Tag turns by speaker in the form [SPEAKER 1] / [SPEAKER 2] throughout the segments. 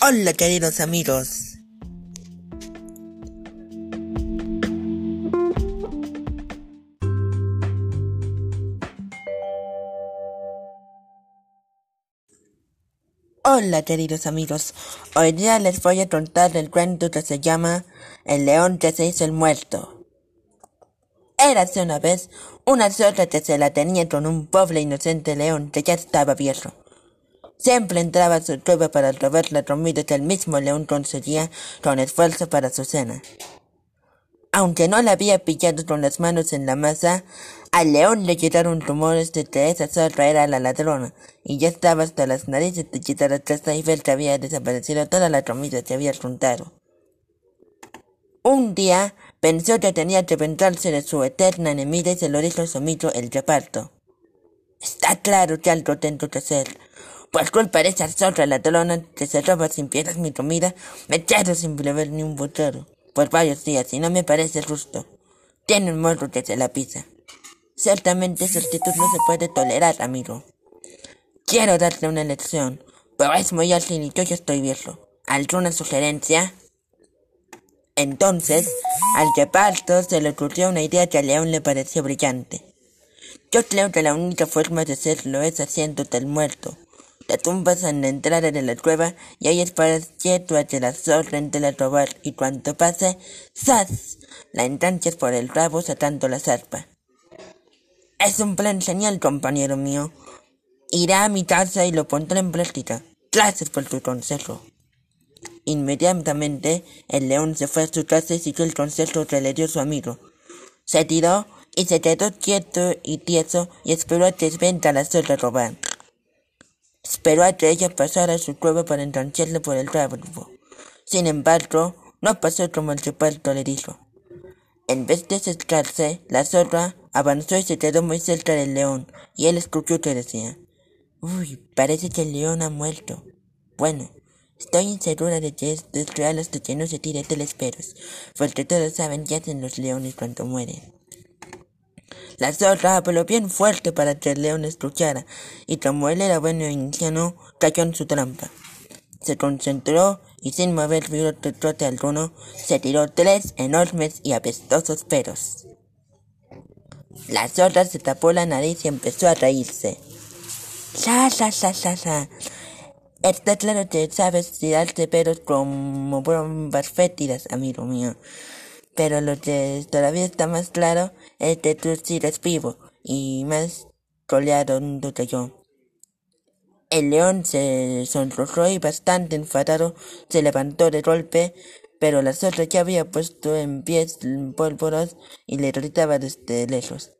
[SPEAKER 1] Hola queridos amigos. Hola queridos amigos, hoy día les voy a contar el cuento que se llama El león que se hizo el muerto. Érase una vez una zorra que se la tenía con un pobre inocente león que ya estaba viejo. Siempre entraba a su cueva para robar la comida que el mismo león conseguía con esfuerzo para su cena. Aunque no la había pillado con las manos en la masa, al león le llegaron rumores de que esa zorra era la ladrona, y ya estaba hasta las narices de quitar atrás y ver que había desaparecido toda la comida que había juntado. Un día pensó que tenía que vengarse de su eterna enemiga y se lo dijo a el reparto. Está claro que algo tengo que hacer. Por culpa de esa zorra ladrona que se roba sin piedras mi comida, me quedo sin beber ni un botero por varios días y no me parece justo. Tiene un morro que se la pisa. Ciertamente esa actitud no se puede tolerar, amigo. Quiero darte una lección, pero es muy ágil y yo ya estoy viejo. ¿Alguna sugerencia? Entonces, al reparto se le ocurrió una idea que a León le pareció brillante. Yo creo que la única forma de hacerlo es haciéndote el muerto. Te tumbas en la entrada de la cueva y ahí esperas quieto a que la zorra entre a robar y cuando pase, ¡zas! La enganchas por el rabo sacando la zarpa. Es un plan genial, compañero mío. Irá a mi casa y lo pondré en práctica. Gracias por tu consejo. Inmediatamente el león se fue a su casa y siguió el consejo que le dio su amigo. Se tiró y se quedó quieto y tieso y esperó a que venga la a robar. Esperó a que ella pasara a su cueva para engancharle por el rabo. Sin embargo, no pasó como el reparto le dijo. En vez de acercarse, la zorra avanzó y se quedó muy cerca del león, y él escuchó que decía, Uy, parece que el león ha muerto. Bueno, estoy insegura de que es real hasta que no se tire porque todos saben qué hacen los leones cuando mueren. La zorra habló bien fuerte para que el león escuchara, y como él era bueno e ingenuo, cayó en su trampa. Se concentró y sin mover de trote alguno, se tiró tres enormes y apestosos peros. La zorra se tapó la nariz y empezó a reírse. ¡Sa, sa, sa, sa, sa! Está claro que sabes tirarte peros como bombas fétidas, amigo mío. Pero lo que todavía está más claro es que tú sí vivo y más coleado que yo. El león se sonrojó y bastante enfadado se levantó de golpe, pero la zorra ya había puesto en pies pólvoros y le gritaba desde lejos.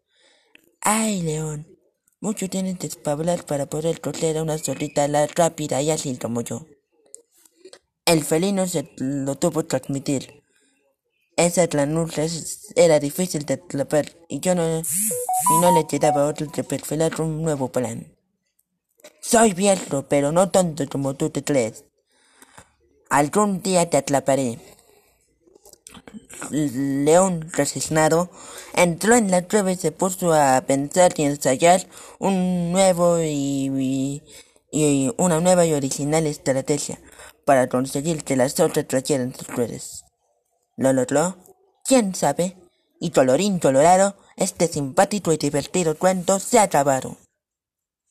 [SPEAKER 1] ¡Ay, león! Mucho tienes que hablar para poder coger a una zorrita rápida y ágil como yo. El felino se lo tuvo que admitir. Esa planura era difícil de atrapar y yo no, y no le quedaba otro que perfilar un nuevo plan. Soy viejo, pero no tonto como tú te crees. Algún día te atraparé. León, resignado, entró en la cueva y se puso a pensar y ensayar un nuevo y, y, una nueva y original estrategia para conseguir que las otras trajeran sus flores. ¿Lo logró? ¿Quién sabe? Y colorín colorado, este simpático y divertido cuento se ha acabado.